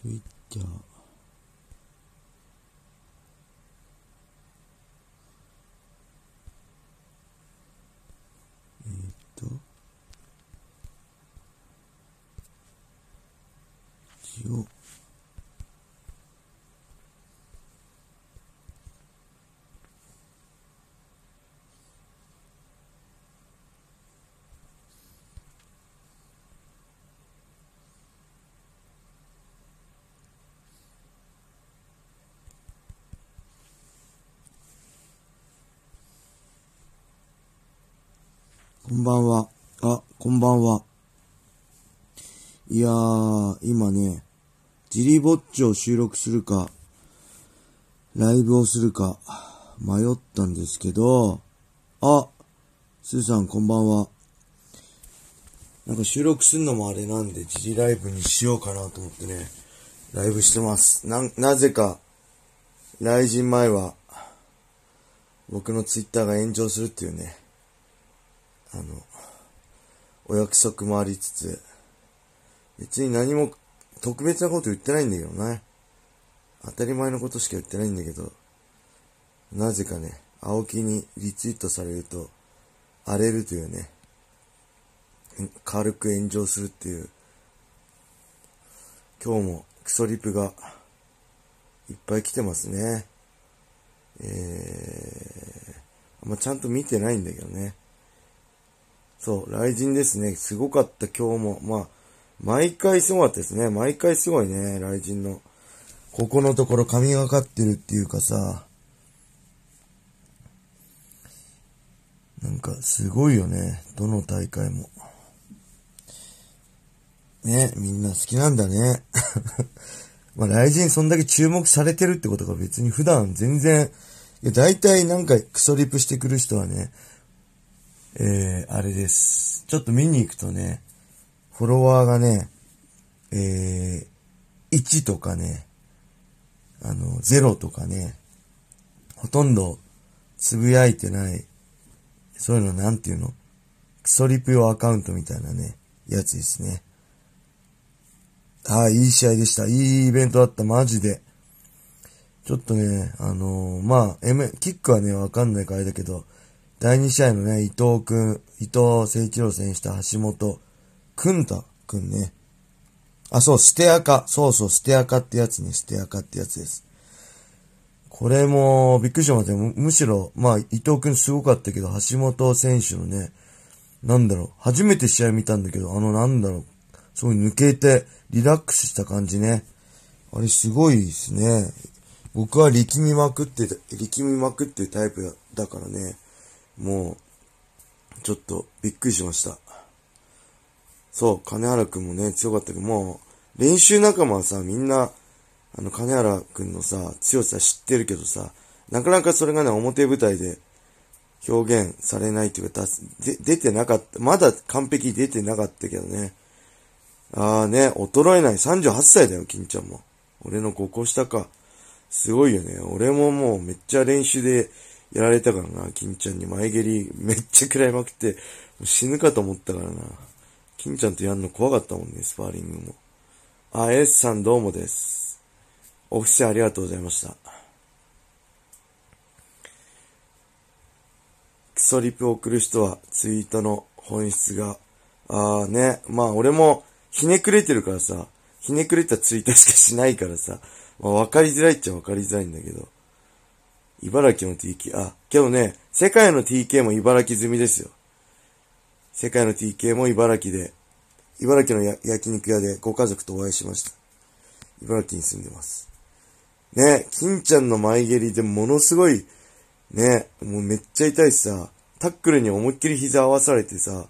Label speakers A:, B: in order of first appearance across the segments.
A: Twitter えーっと一応こんばんは。あ、こんばんは。いやー、今ね、ジリぼっちを収録するか、ライブをするか、迷ったんですけど、あ、スーさんこんばんは。なんか収録するのもあれなんで、ジリライブにしようかなと思ってね、ライブしてます。な、なぜか、来人前は、僕のツイッターが炎上するっていうね、あの、お約束もありつつ、別に何も特別なこと言ってないんだけどね。当たり前のことしか言ってないんだけど、なぜかね、青木にリツイートされると、荒れるというね、軽く炎上するっていう、今日もクソリプがいっぱい来てますね。えー、まあ、ちゃんと見てないんだけどね。そう、雷神ですね。すごかった、今日も。まあ、毎回すごかったですね。毎回すごいね、雷神の。ここのところ神がかってるっていうかさ、なんかすごいよね。どの大会も。ね、みんな好きなんだね。まあ、雷神そんだけ注目されてるってことが別に普段全然、いや、大体なんかクソリプしてくる人はね、えー、あれです。ちょっと見に行くとね、フォロワーがね、えー、1とかね、あの、0とかね、ほとんどつぶやいてない、そういうのなんていうの？クソリプ用アカウントみたいなね、やつですね。はい、いい試合でした。いいイベントだった、マジで。ちょっとね、あのーまあ、M、キックはね、わかんないからあれだけど、第2試合のね、伊藤くん、伊藤誠一郎選手と橋本くんたくんね。あ、そう、ステアカ。そうそう、ステアカってやつね、ステアカってやつです。これも、びっくりしましたむ。むしろ、まあ、伊藤くんすごかったけど、橋本選手のね、なんだろう、初めて試合見たんだけど、あの、なんだろう、すごい抜けて、リラックスした感じね。あれすごいですね。僕は力みまくって、力みまくってるタイプだからね。もう、ちょっとびっくりしました。そう、金原くんもね、強かったけど、もう、練習仲間はさ、みんな、あの、金原くんのさ、強さ知ってるけどさ、なかなかそれがね、表舞台で表現されないっていうか、で出てなかった。まだ完璧出てなかったけどね。ああね、衰えない。38歳だよ、金ちゃんも。俺の5個下か。すごいよね。俺ももうめっちゃ練習でやられたからな、金ちゃんに前蹴りめっちゃ食らいまくって、死ぬかと思ったからな。金ちゃんとやんの怖かったもんね、スパーリングも。あ、S さんどうもです。オフィスありがとうございました。クソリプを送る人はツイートの本質が、ああね、まあ俺もひねくれてるからさ、ひねくれたツイートしかしないからさ、まあ分かりづらいっちゃ分かりづらいんだけど。茨城の TK、あ、けどね、世界の TK も茨城済みですよ。世界の TK も茨城で、茨城の焼肉屋でご家族とお会いしました。茨城に住んでます。ね、金ちゃんの前蹴りでものすごい、ね、もうめっちゃ痛いしさ、タックルに思いっきり膝合わされてさ、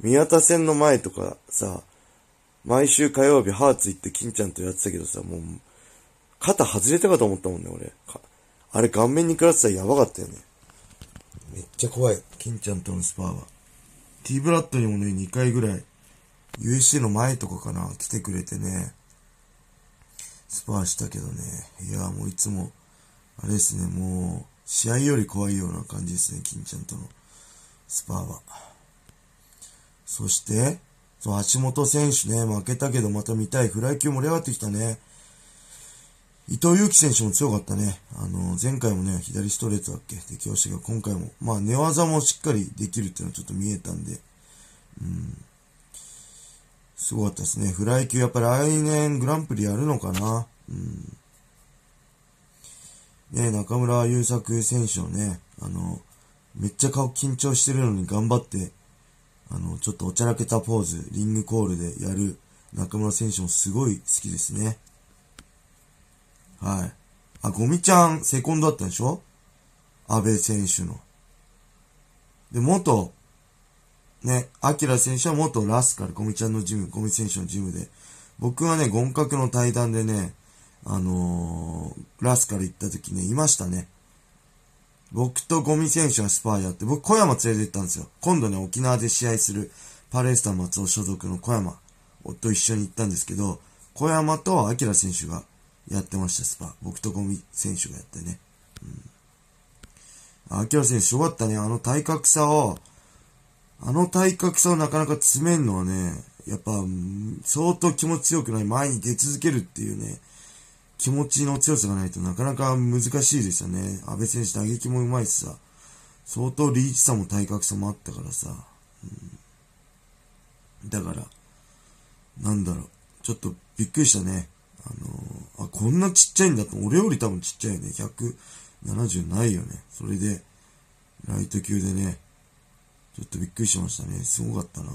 A: 宮田戦の前とかさ、毎週火曜日ハーツ行って金ちゃんとやってたけどさ、もう、肩外れたかと思ったもんね、俺。あれ顔面に食らってたらやばかったよね。めっちゃ怖い。金ちゃんとのスパーは。T ブラッドにもね、2回ぐらい、USC の前とかかな、来てくれてね、スパーしたけどね。いや、もういつも、あれですね、もう、試合より怖いような感じですね、金ちゃんとのスパーは。そして、そう、橋本選手ね、負けたけどまた見たい。フライ級盛り上がってきたね。伊藤祐樹選手も強かったね。あの、前回もね、左ストレートだっけ適応したけど、今回も、まあ寝技もしっかりできるっていうのはちょっと見えたんで、うん。すごかったですね。フライ級やっぱり来年グランプリやるのかなうん。ね中村優作選手のね、あの、めっちゃ顔緊張してるのに頑張って、あの、ちょっとおちゃらけたポーズ、リングコールでやる中村選手もすごい好きですね。はい。あ、ゴミちゃん、セコンドだったでしょ？安倍選手の。で、元、ね、アキラ選手は元ラスカル、ゴミちゃんのジム、ゴミ選手のジムで、僕はね、ゴン角の対談でね、あのー、ラスカル行った時ね、いましたね。僕とゴミ選手がスパーやって、僕小山連れて行ったんですよ。今度ね、沖縄で試合するパレスタ松尾所属の小山と一緒に行ったんですけど、小山とアキラ選手がやってました、スパ。僕とゴミ選手がやってね。うん。アキラ選手すごかったね。あの体格差を、あの体格差をなかなか詰めんのはね、やっぱ、相当気持ち強くない前に出続けるっていうね、気持ちの強さがないとなかなか難しいですよね。安倍選手打撃もうまいしさ、相当リーチさも体格差もあったからさ、うん、だから、なんだろう、ちょっとびっくりしたね。あのー、あ、こんなちっちゃいんだと、俺より多分ちっちゃいよね。170ないよね。それで、ライト級でね、ちょっとびっくりしましたね。すごかったな。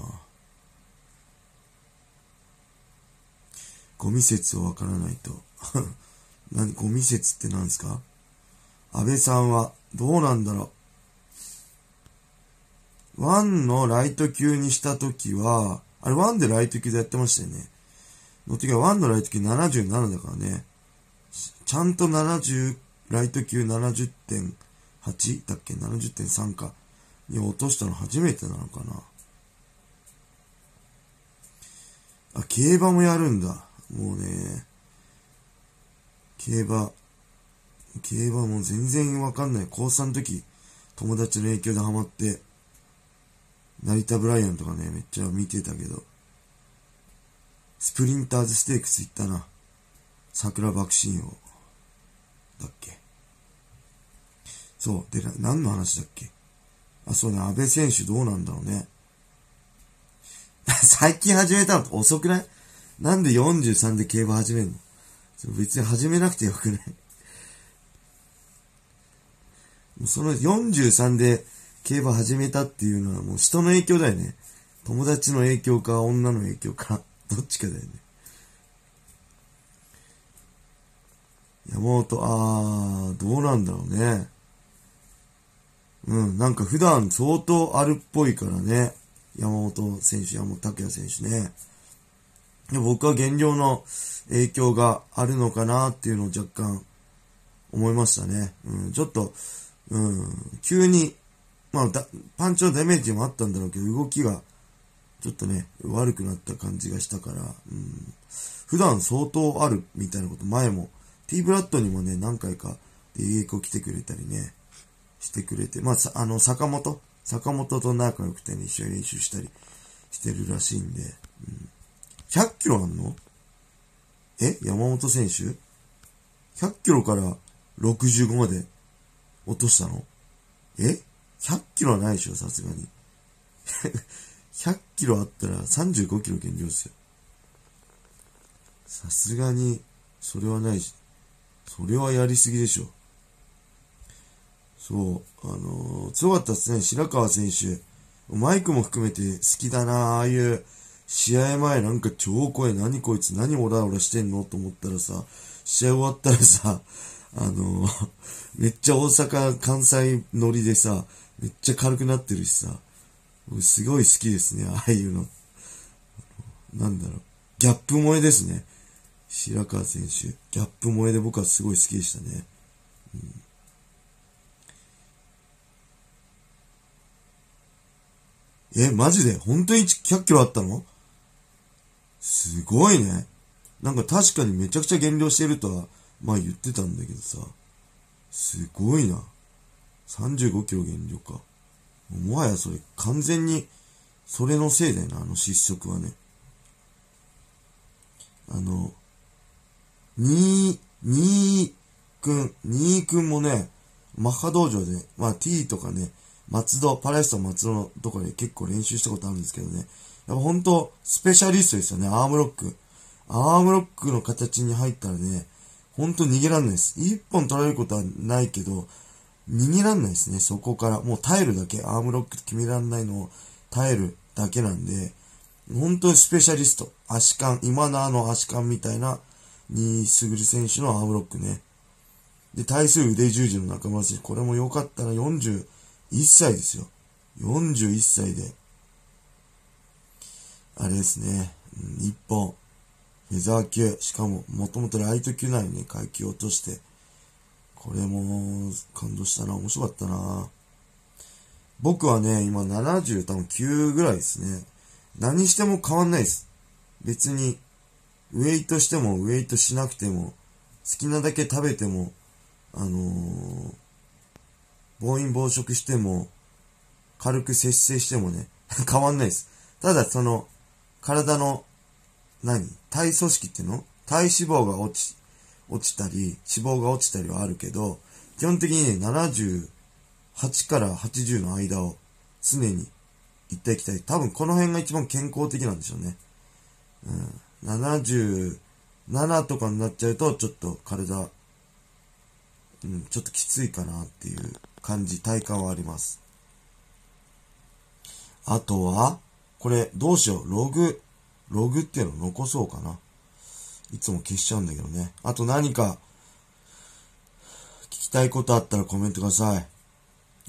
A: ゴミ説をわからないと。何、ゴミ説って何ですか？安倍さんは、どうなんだろう。ワンのライト級にしたときは、あれワンでライト級でやってましたよね。の時はワンのライト級77だからね。ちゃんと70、ライト級70.8だっけ ?70.3 か。に落としたの初めてなのかな。あ、競馬もやるんだ。もうね、競馬、競馬も全然わかんない。高3の時、友達の影響でハマって、成田ブライアンとかね、めっちゃ見てたけど、スプリンターズステークス行ったな。桜爆心王。だっけ。そう。で、何の話だっけあ、そうね、安倍選手どうなんだろうね。最近始めたの遅くない？なんで43で競馬始めんの？別に始めなくてよくないその43で競馬始めたっていうのはもう人の影響だよね。友達の影響か女の影響か、どっちかだよね。山本、あー、どうなんだろうね。うん、なんか普段相当あるっぽいからね。山本選手、山本拓也選手ね。で僕は減量の影響があるのかなっていうのを若干思いましたね。うん、ちょっと、うん、急に、まあ、パンチのダメージもあったんだろうけど、動きがちょっとね、悪くなった感じがしたから、うん、普段相当あるみたいなこと、前も、T ブラッドにもね、何回か、で、コ来てくれたりね、してくれて、まあ、あの、坂本、坂本と仲良くてね、一緒に練習したりしてるらしいんで、うん、100キロあんの？え？山本選手 ?100 キロから65まで落としたの？え ?100 キロはないでしょ、さすがに。100キロあったら35キロ減量ですよ。さすがに、それはないし、それはやりすぎでしょ。そう、あのー、強かったですね、白川選手。マイクも含めて好きだなああいう試合前なんか超声何こいつ何オラオラしてんの？と思ったらさ、試合終わったらさ、あのー、めっちゃ大阪、関西乗りでさ、めっちゃ軽くなってるしさ、すごい好きですね、ああいうの。なんだろう、ギャップ萌えですね。白川選手。ギャップ萌えで僕はすごい好きでしたね。うん、え、マジで？本当に100キロあったの？すごいね。なんか確かにめちゃくちゃ減量してるとは、まあ言ってたんだけどさ。すごいな。35キロ減量か。もはやそれ完全に、それのせいだよな、あの失速はね。あの、2、ニー君、ニー君もね、マッハ道場で、まあ T とかね、松戸、パレスト松戸のとこで結構練習したことあるんですけどね。やっぱ本当スペシャリストですよね、アームロック。アームロックの形に入ったらね、ほんと逃げらんないです。一本取られることはないけど、逃げらんないですね、そこから。もう耐えるだけ。アームロック決めらんないのを耐えるだけなんで、本当にスペシャリスト。足感、今のあの足感みたいな、にすぐる選手のアームロックね。で、対する腕十字の中村選手。これも良かったら41歳ですよ。41歳で。あれですね。うん、1本。フェザー級。しかも、もともとライト級なのにね、階級落として。これも、感動したな。面白かったな。僕はね、今70多分9ぐらいですね。何しても変わんないです。別に、ウェイトしてもウェイトしなくても、好きなだけ食べても、あのー、暴飲暴食しても、軽く節制してもね、変わんないです。ただその、体の、何？体組織っていうの？体脂肪が落ち、落ちたり、脂肪が落ちたりはあるけど、基本的にね、78から80の間を常に行っていきたい。多分この辺が一番健康的なんでしょうね。うん。77とかになっちゃうと、ちょっと体、うん、ちょっときついかなっていう感じ、体感はあります。あとは、これ、どうしよう。ログ、ログっていうのを残そうかな。いつも消しちゃうんだけどね。あと何か、聞きたいことあったらコメントください。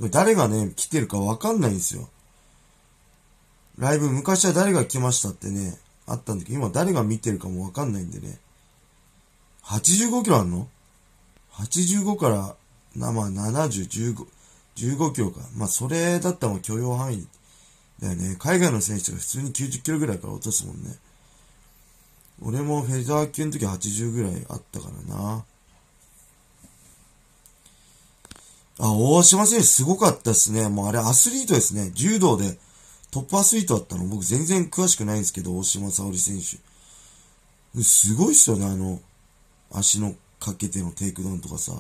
A: 誰がね、来てるかわかんないんですよ。ライブ、昔は誰が来ましたってね、あったんだけど、今誰が見てるかもわかんないんでね。85キロあんの ?85 から、な、まあ70、15、15キロか。まあそれだったら許容範囲だよね。海外の選手が普通に90キロぐらいから落とすもんね。俺もフェザー級の時80ぐらいあったからな。あ、大島選手すごかったですね。もうあれアスリートですね。柔道でトップアスリートだったの。僕全然詳しくないんですけど、大島沙緒里選手。すごいっすよね、あの、足のかけてのテイクダウンとかさ。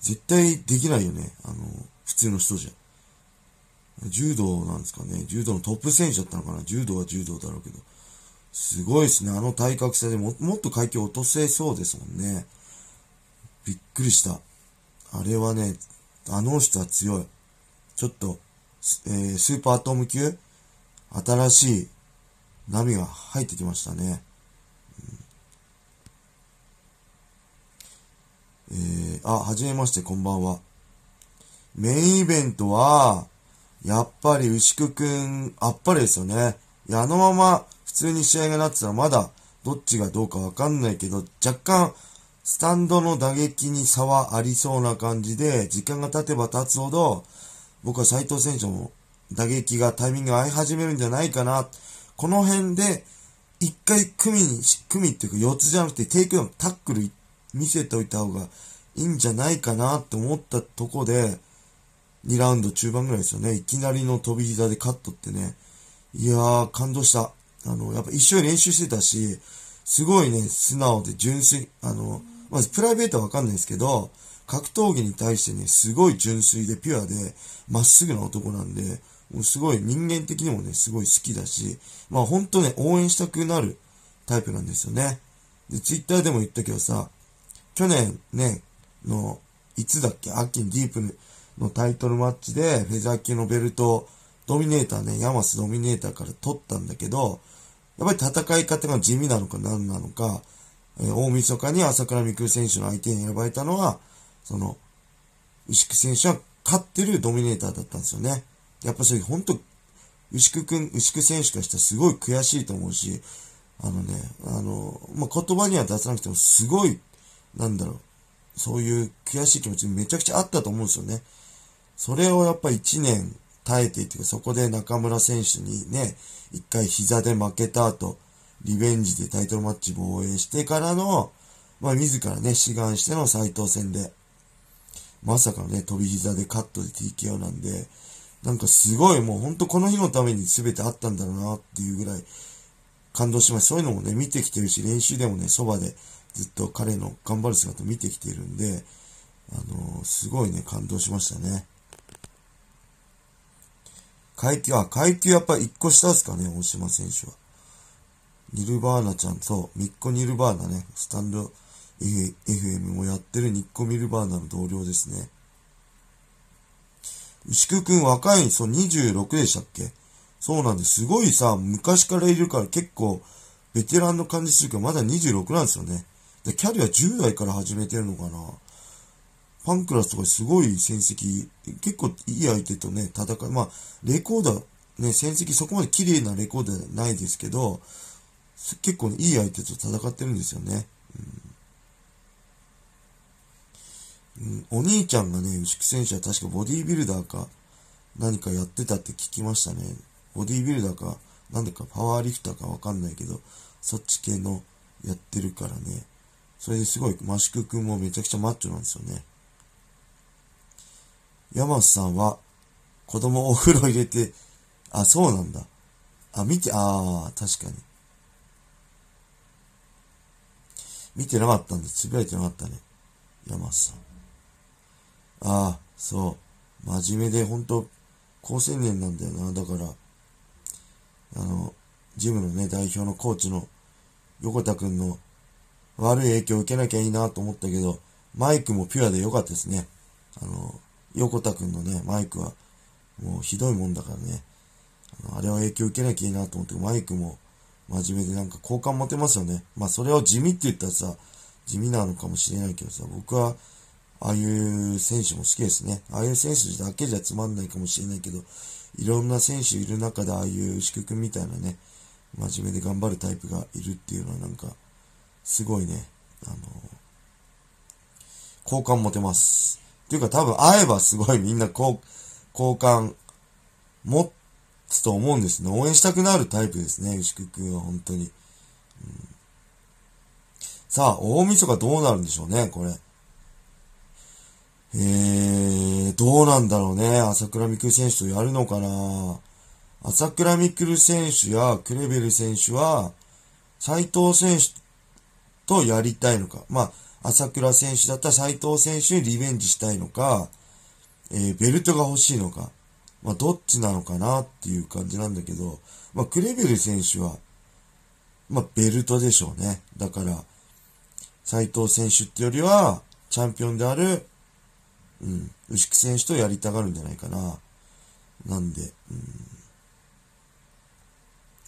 A: 絶対できないよね。あの、普通の人じゃ。柔道なんですかね。柔道のトップ選手だったのかな。柔道は柔道だろうけど。すごいですね。あの体格差でももっと階級落とせそうですもんね。びっくりした。あれはね、あの人は強い。ちょっと、えー、スーパーアトム級？新しい波が入ってきましたね。うん、えー、あ、はじめまして、こんばんは。メインイベントは、やっぱり牛久くん、あっぱれですよね。いや、あのまま普通に試合がなってたらまだどっちがどうかわかんないけど、若干スタンドの打撃に差はありそうな感じで、時間が経てば経つほど、僕は斎藤選手も打撃がタイミング合い始めるんじゃないかな。この辺で、一回組に、組っていうか四つじゃなくてテイクダウン、タックル見せておいた方がいいんじゃないかなって思ったとこで、2ラウンド中盤ぐらいですよね。いきなりの飛び膝でカットってね。いやー、感動した。あの、やっぱ一緒に練習してたし、すごいね、素直で純粋、あの、まずプライベートはわかんないですけど、格闘技に対してね、すごい純粋でピュアで、まっすぐな男なんで、もうすごい人間的にもね、すごい好きだし、まあ本当ね、応援したくなるタイプなんですよね。で、ツイッターでも言ったけどさ、去年ね、の、いつだっけ、秋にディープのタイトルマッチで、フェザー級のベルト、ドミネーターね、ヤマスドミネーターから取ったんだけど、やっぱり戦い方が地味なのか何なのか、えー、大晦日に朝倉未来選手の相手に選ばれたのは、その、牛久選手は勝ってるドミネーターだったんですよね。やっぱそれ本当、牛久くん、牛久選手からしたらすごい悔しいと思うし、あのね、あの、まあ、言葉には出さなくてもすごい、なんだろう、そういう悔しい気持ちめちゃくちゃあったと思うんですよね。それをやっぱ一年耐えていて、そこで中村選手にね、一回膝で負けた後、リベンジでタイトルマッチ防衛してからの、まあ自らね、志願しての斎藤戦で、まさかのね、飛び膝でカットで TKO なんで、なんかすごいもうほんとこの日のために全てあったんだろうなっていうぐらい感動しました。そういうのもね、見てきてるし、練習でもね、そばでずっと彼の頑張る姿見てきてるんで、あのー、すごいね、感動しましたね。階級、あ、階級やっぱ1個下ですかね、大島選手は。ニルバーナちゃん、そう、ミッコ・ニルバーナね、スタンド FM もやってるニッコ・ミルバーナの同僚ですね。牛久くん若い、そう、26でしたっけ？そうなんです。すごいさ、昔からいるから結構、ベテランの感じするけど、まだ26なんですよね。で、キャリア10代から始めてるのかな。ファンクラスとかすごい戦績、結構いい相手とね、戦い、まあ、レコーダー、ね、戦績そこまで綺麗なレコーダーじゃないですけど、結構、ね、いい相手と戦ってるんですよね。うん、お兄ちゃんがね、牛久選手は確かボディービルダーか何かやってたって聞きましたね。ボディービルダーか、なんでかパワーリフターかわかんないけど、そっち系のやってるからね。それですごい、マシク君もめちゃくちゃマッチョなんですよね。山瀬さんは、子供お風呂入れて、あ、そうなんだ。あ、見て、ああ、確かに。見てなかったんで、つぶやいてなかったね。山瀬さん。ああ、そう。真面目で、本当高青年なんだよな。だから、あの、ジムのね、代表のコーチの横田くんの悪い影響を受けなきゃいいなと思ったけど、マイクもピュアで良かったですね。あの、横田くんのね、マイクは、もうひどいもんだからね。あのあれは影響受けなきゃいいなと思って、マイクも真面目でなんか好感持てますよね。まあそれを地味って言ったらさ、地味なのかもしれないけどさ、僕は、ああいう選手も好きですね。ああいう選手だけじゃつまんないかもしれないけど、いろんな選手いる中でああいう牛久くんみたいなね、真面目で頑張るタイプがいるっていうのはなんか、すごいね、あの好感持てます。っていうか多分会えばすごいみんな好 好感持つと思うんですね。応援したくなるタイプですね、牛久くんは本当に。うん、さあ、大晦日どうなるんでしょうね、これ。えー、どうなんだろうね。朝倉未来選手とやるのかな朝倉未来選手やクレベル選手は、斎藤選手とやりたいのか。まあ、朝倉選手だったら斎藤選手にリベンジしたいのか、えー、ベルトが欲しいのか。まあ、どっちなのかなっていう感じなんだけど、まあ、クレベル選手は、まあ、ベルトでしょうね。だから、斎藤選手ってよりは、チャンピオンであるうん、牛久選手とやりたがるんじゃないかな。なんで、うん。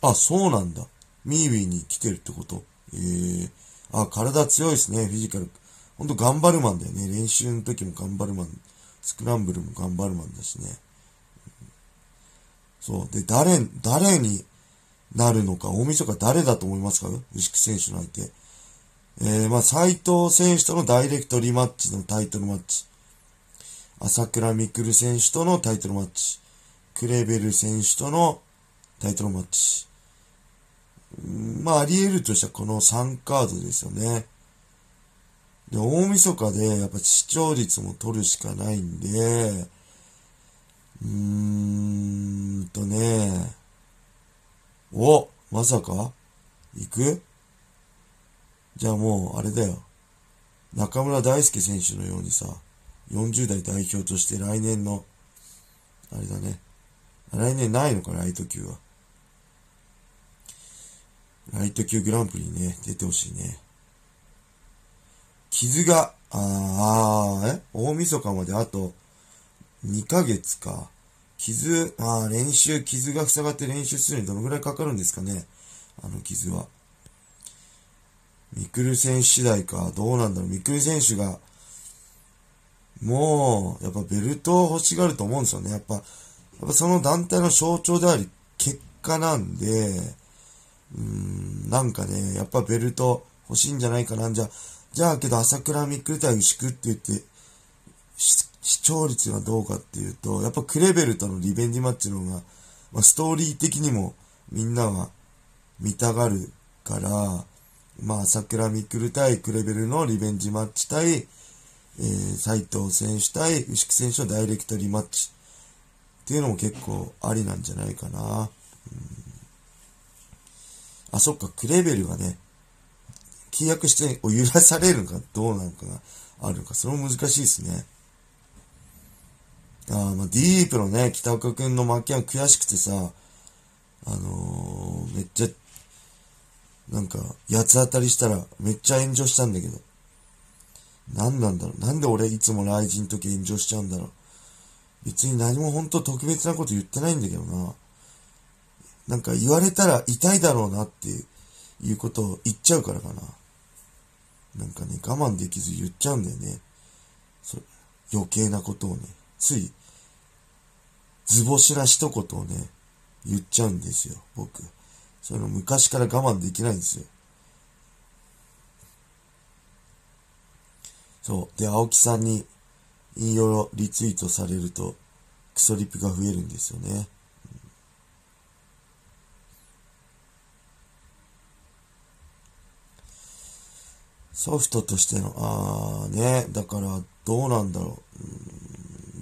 A: あ、そうなんだ。ミーウィーに来てるってことええー、あ、体強いですね、フィジカル。ほんと頑張るマンだよね。練習の時も頑張るマン。スクランブルも頑張るマンだしね。そう。で、誰、誰になるのか、大晦日誰だと思いますか？牛久選手の相手。えー、まあ、斎藤選手とのダイレクトリマッチのタイトルマッチ。朝倉未来選手とのタイトルマッチ、クレベル選手とのタイトルマッチ。まあ、あり得るとしたらこの3カードですよね。で、大晦日でやっぱ視聴率も取るしかないんで、うーんとね、お、まさか？行く？じゃあもう、あれだよ。中村大輔選手のようにさ、40代代表として来年の、あれだね。来年ないのか、ライト級は。ライト級グランプリね、出てほしいね。傷が、ああ、え？大晦日まであと2ヶ月か。傷、ああ、練習、傷が塞がって練習するにどのぐらいかかるんですかね。あの傷は。ミクル選手次第か。どうなんだろう。ミクル選手がもう、やっぱベルトを欲しがると思うんですよね。やっぱ、やっぱその団体の象徴であり、結果なんで、うーん、なんかね、やっぱベルト欲しいんじゃないかな。じゃあ、じゃあけど朝倉未来対牛久って言って、視聴率がどうかっていうと、やっぱクレベルとのリベンジマッチの方が、まあ、ストーリー的にもみんなは見たがるから、まあ、朝倉未来対クレベルのリベンジマッチ対、えー、斉藤選手対牛久選手のダイレクトリマッチっていうのも結構ありなんじゃないかな。うん、あ、そっか、クレベルがね、契約してを揺らされるのかどうなのかがあるのか、それも難しいですね。あまあ、ディープのね、北岡くんの負けは悔しくてさ、あのー、めっちゃ、なんか、八つ当たりしたらめっちゃ炎上したんだけど。何なんだろう。なんで俺いつも雷神の時炎上しちゃうんだろう。別に何も本当特別なこと言ってないんだけどな。なんか言われたら痛いだろうなっていうことを言っちゃうからかな。なんかね、我慢できず言っちゃうんだよね。そ余計なことをね、つい、図星な一言をね、言っちゃうんですよ、僕。そういうの昔から我慢できないんですよ。そう。で、青木さんに引用リツイートされると、クソリプが増えるんですよね。ソフトとしての、ああね、だからどうなんだろ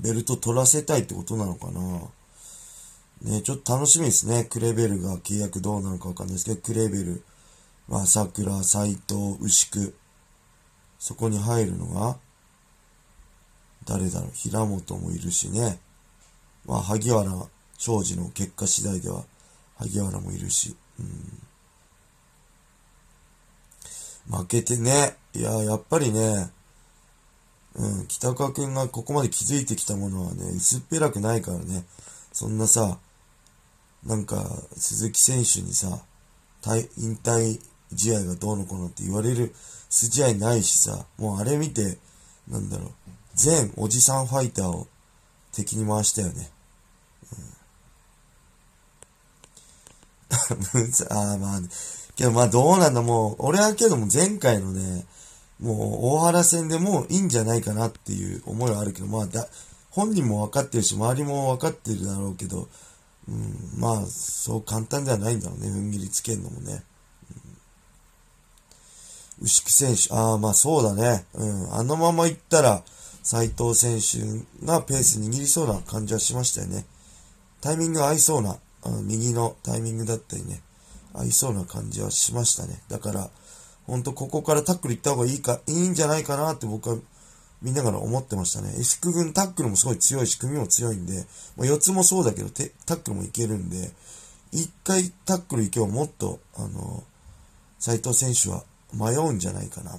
A: う。ベルト取らせたいってことなのかな。ね、ちょっと楽しみですね。クレベルが契約どうなのかわかんないですけど、クレベル、まあ、桜、斎藤、牛久、そこに入るのが、誰だろう、平本もいるしね。まあ、萩原昌司の結果次第では、萩原もいるし、うん。負けてね、いや、やっぱりね、うん、北川くんがここまで気づいてきたものはね、薄っぺらくないからね、そんなさ、なんか、鈴木選手にさ、引退試合がどうのこうのって言われる筋合いないしさ、もうあれ見て、なんだろう、全おじさんファイターを敵に回したよね。うん、ああ、まあ、ね。けどまあどうなんだ、もう、俺はけども前回のね、もう大原戦でもういいんじゃないかなっていう思いはあるけど、まあだ、本人も分かってるし、周りも分かってるだろうけど、うん、まあ、そう簡単ではないんだろうね、踏ん切りつけるのもね。うん、牛久選手、ああ、まあそうだね。うん、あのまま行ったら、斉藤選手がペース握りそうな感じはしましたよね。タイミング合いそうな、あの右のタイミングだったりね、合いそうな感じはしましたね。だから、ほんとここからタックル行った方がいいか、いいんじゃないかなって僕は見ながら思ってましたね。石久軍タックルもすごい強いし、組も強いんで、まあ、4つもそうだけど、タックルもいけるんで、一回タックル行けばもっと、あの、斎藤選手は迷うんじゃないかな。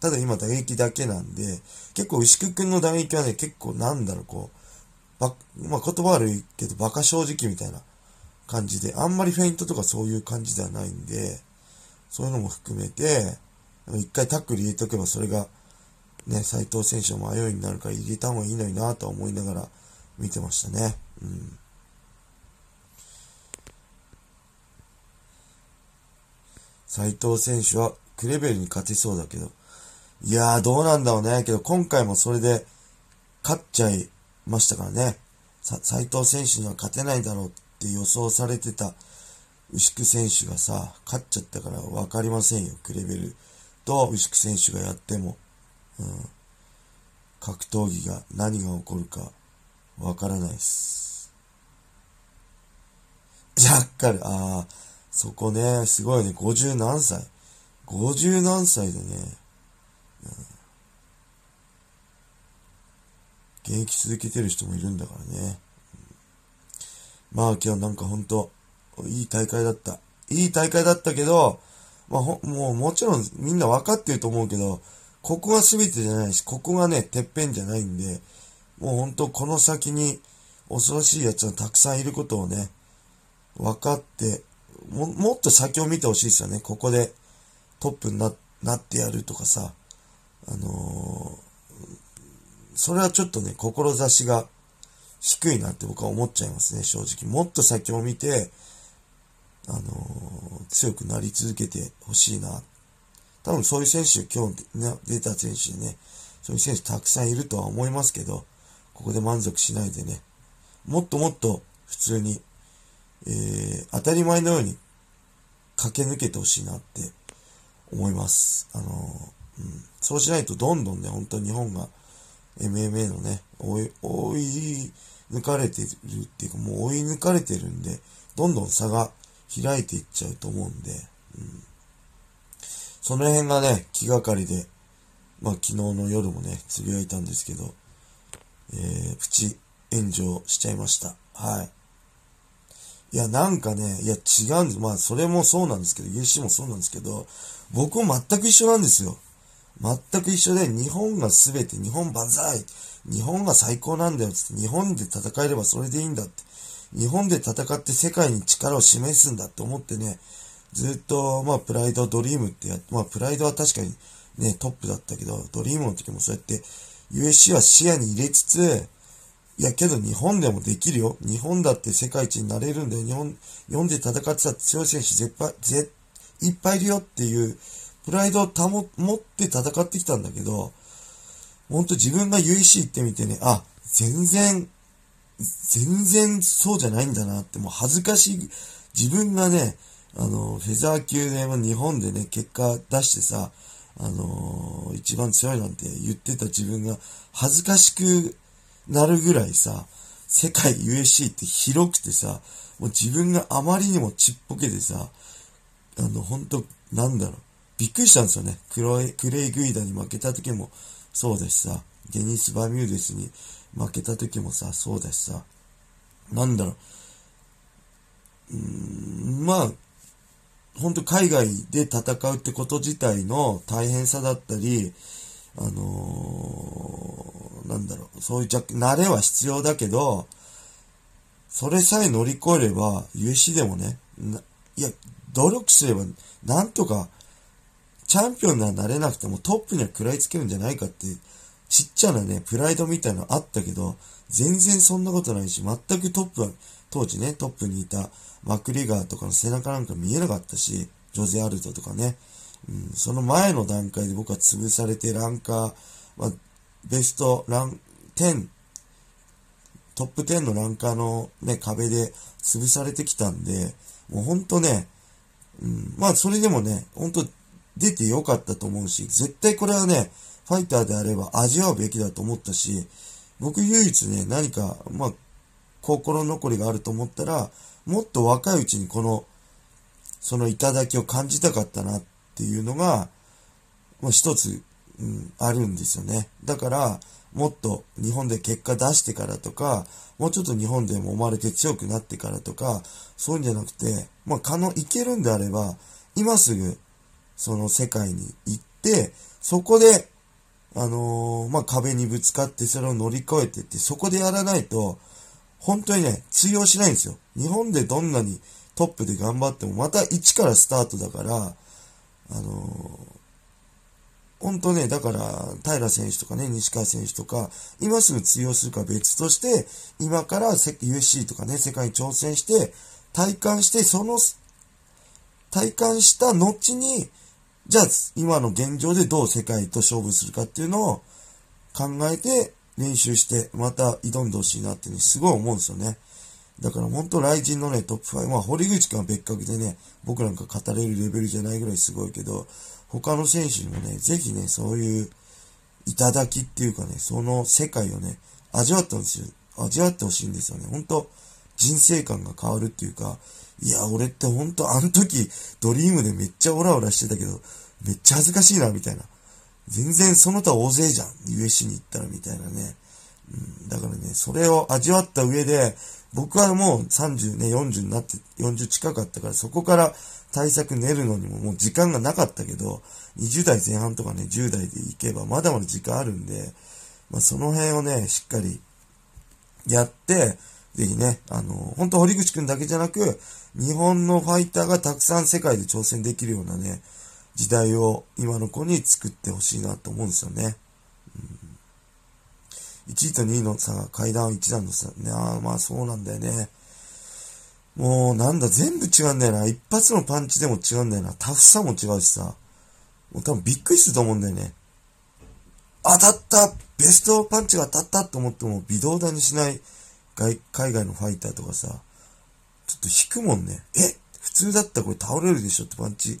A: ただ今打撃だけなんで、結構牛久くんの打撃はね、結構なんだろう、こう、ば、まあ言葉悪いけど、馬鹿正直みたいな感じで、あんまりフェイントとかそういう感じではないんで、そういうのも含めて、一回タックル入れとけばそれが、ね、斎藤選手の迷いになるから入れた方がいいのになと思いながら見てましたね。うん。斎藤選手はクレベルに勝てそうだけど、いやーどうなんだろうね。けど今回もそれで勝っちゃいましたからね。斎藤選手には勝てないだろうって予想されてた牛久選手がさ、勝っちゃったから分かりませんよ。クレベルと牛久選手がやっても。うん、格闘技が何が起こるかわからないです。ジャッカル、ああ、そこね、すごいね、50何歳。50何歳でね、うん、現役続けてる人もいるんだからね。まあ今日なんかほんと、いい大会だった。いい大会だったけど、まあ、ほもうもちろんみんな分かってると思うけど、ここが全てじゃないし、ここがね、てっぺんじゃないんで、もうほんとこの先に恐ろしい奴がたくさんいることをね、分かって、も、もっと先を見てほしいですよね。ここでトップにな、なってやるとかさ、あのー、それはちょっとね、志が低いなって僕は思っちゃいますね、正直。もっと先を見て、あのー、強くなり続けてほしいな多分そういう選手、今日、ね、出た選手ね、そういう選手たくさんいるとは思いますけど、ここで満足しないでね、もっともっと普通に、えー、当たり前のように駆け抜けてほしいなって思います。あのー、うん、そうしないとどんどんね、本当に日本が MMA のね、追い、追い抜かれてるっていうか、もう追い抜かれてるんで、どんどん差が開いていっちゃうと思うんで、うんその辺がね、気がかりで、まあ昨日の夜もね、つぶやいたんですけど、えー、プチ炎上しちゃいました。はい。いや、なんかね、いや、違うんです。まあ、それもそうなんですけど、UC もそうなんですけど、僕も全く一緒なんですよ。全く一緒で、日本が全て、日本万歳日本が最高なんだよ、つって、日本で戦えればそれでいいんだって。日本で戦って世界に力を示すんだって思ってね、ずっと、まあ、プライド、ドリームってやまあ、プライドは確かにね、トップだったけど、ドリームの時もそうやって、USC は視野に入れつつ、いやけど日本でもできるよ。日本だって世界一になれるんだよ。日本、日本で戦ってた強い選手絶対、絶、いっぱいいるよっていうプライドを保、持って戦ってきたんだけど、ほんと自分が UEC 行ってみてね、あ、全然、全然そうじゃないんだなって、もう恥ずかしい。自分がね、あの、フェザー級で日本でね、結果出してさ、あのー、一番強いなんて言ってた自分が恥ずかしくなるぐらいさ、世界 USC って広くてさ、もう自分があまりにもちっぽけでさ、あの、ほんと、なんだろう、びっくりしたんですよね。クロエクレイ・グイダに負けた時もそうだしさ、デニス・バミューデスに負けた時もさ、そうだしさ、なんだろう、うーん、まあ、ほんと海外で戦うってこと自体の大変さだったり、あのー、なんだろう、そういう慣れは必要だけど、それさえ乗り越えれば、USC でもね、いや、努力すれば、なんとか、チャンピオンにはなれなくてもトップには食らいつけるんじゃないかって、ちっちゃなね、プライドみたいなのあったけど、全然そんなことないし、全くトップは、当時ね、トップにいたマクリガーとかの背中なんか見えなかったし、ジョゼ・アルトとかね、うん、その前の段階で僕は潰されてランカー、まあ、ベストラン10、トップ10のランカーのね、壁で潰されてきたんで、もうほんとね、うん、まあそれでもね、ほんと出てよかったと思うし、絶対これはね、ファイターであれば味わうべきだと思ったし、僕唯一ね、何か、まあ、心残りがあると思ったら、もっと若いうちにこの、その頂きを感じたかったなっていうのが、まあ、一つ、うん、あるんですよね。だから、もっと日本で結果出してからとか、もうちょっと日本でも生まれて強くなってからとか、そういうんじゃなくて、まあ、可能、いけるんであれば、今すぐ、その世界に行って、そこで、あのー、まあ、壁にぶつかってそれを乗り越えてって、そこでやらないと、本当にね、通用しないんですよ。日本でどんなにトップで頑張っても、また一からスタートだから、あの本当ね、だから、平選手とかね、西川選手とか、今すぐ通用するか別として、今から USC とかね、世界に挑戦して、体感して、その、体感した後に、じゃあ、今の現状でどう世界と勝負するかっていうのを考えて練習して、また挑んでほしいなってね、すごい思うんですよね。だから本当、雷神のね、トップ5、まあ、堀口君は別格でね、僕なんか語れるレベルじゃないぐらいすごいけど、他の選手にもね、ぜひね、そういう、頂きっていうかね、その世界をね、味わってほしい、味わってほしいんですよね。本当人生観が変わるっていうか、いや、俺って本当あの時、ドリームでめっちゃオラオラしてたけど、めっちゃ恥ずかしいな、みたいな。全然その他大勢じゃん。USC に行ったら、みたいなね。うん、だからね、それを味わった上で、僕はもう30ね、40になって、40近かったから、そこから対策練るのにももう時間がなかったけど、20代前半とかね、10代で行けばまだまだ時間あるんで、まあその辺をね、しっかりやって、ぜひね、あの、本当堀口くんだけじゃなく、日本のファイターがたくさん世界で挑戦できるようなね、時代を今の子に作ってほしいなと思うんですよね。うん1位と2位の差が階段1段の差。ね、ああ、まあそうなんだよね。もうなんだ、全部違うんだよな。一発のパンチでも違うんだよな。タフさも違うしさ。もう多分びっくりすると思うんだよね。当たったベストパンチが当たったと思っても微動だにしない外海外のファイターとかさ、ちょっと引くもんね。え？普通だったらこれ倒れるでしょってパンチ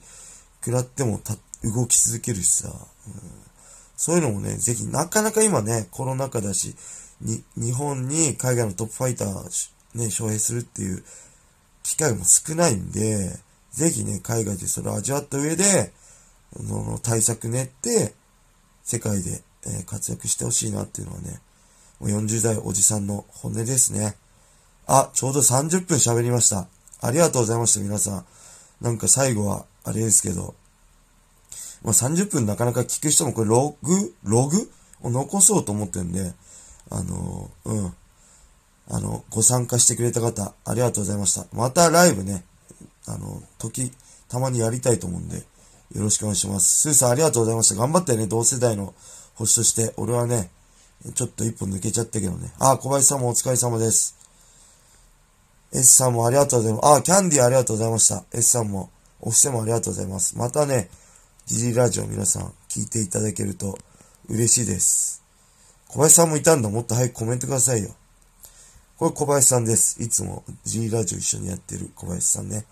A: 食らってもた動き続けるしさ。うんそういうのもね、ぜひ、なかなか今ね、コロナ禍だし、に、日本に海外のトップファイター、ね、招聘するっていう機会も少ないんで、ぜひね、海外でそれを味わった上で、の対策練って、世界で、え活躍してほしいなっていうのはね、もう40代おじさんの本音ですね。あ、ちょうど30分喋りました。ありがとうございました、皆さん。なんか最後は、あれですけど、まあ、30分なかなか聞く人もこれログ？ログ？を残そうと思ってんで、あの、うん。あの、ご参加してくれた方、ありがとうございました。またライブね、あの、時、たまにやりたいと思うんで、よろしくお願いします。スーさんありがとうございました。頑張ってね、同世代の星として。俺はね、ちょっと一本抜けちゃったけどね。あ、小林さんもお疲れ様です。S さんもありがとうございます。あ、キャンディーありがとうございました。S さんも、おしてもありがとうございます。またね、ジジラジオ皆さん聞いていただけると嬉しいです。小林さんもいたんだ。もっと早くコメントくださいよ。これ小林さんです。いつも G ラジオ一緒にやってる小林さんね。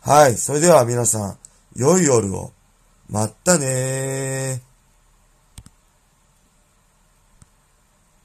A: はい。それでは皆さん、良い夜を。まったねー。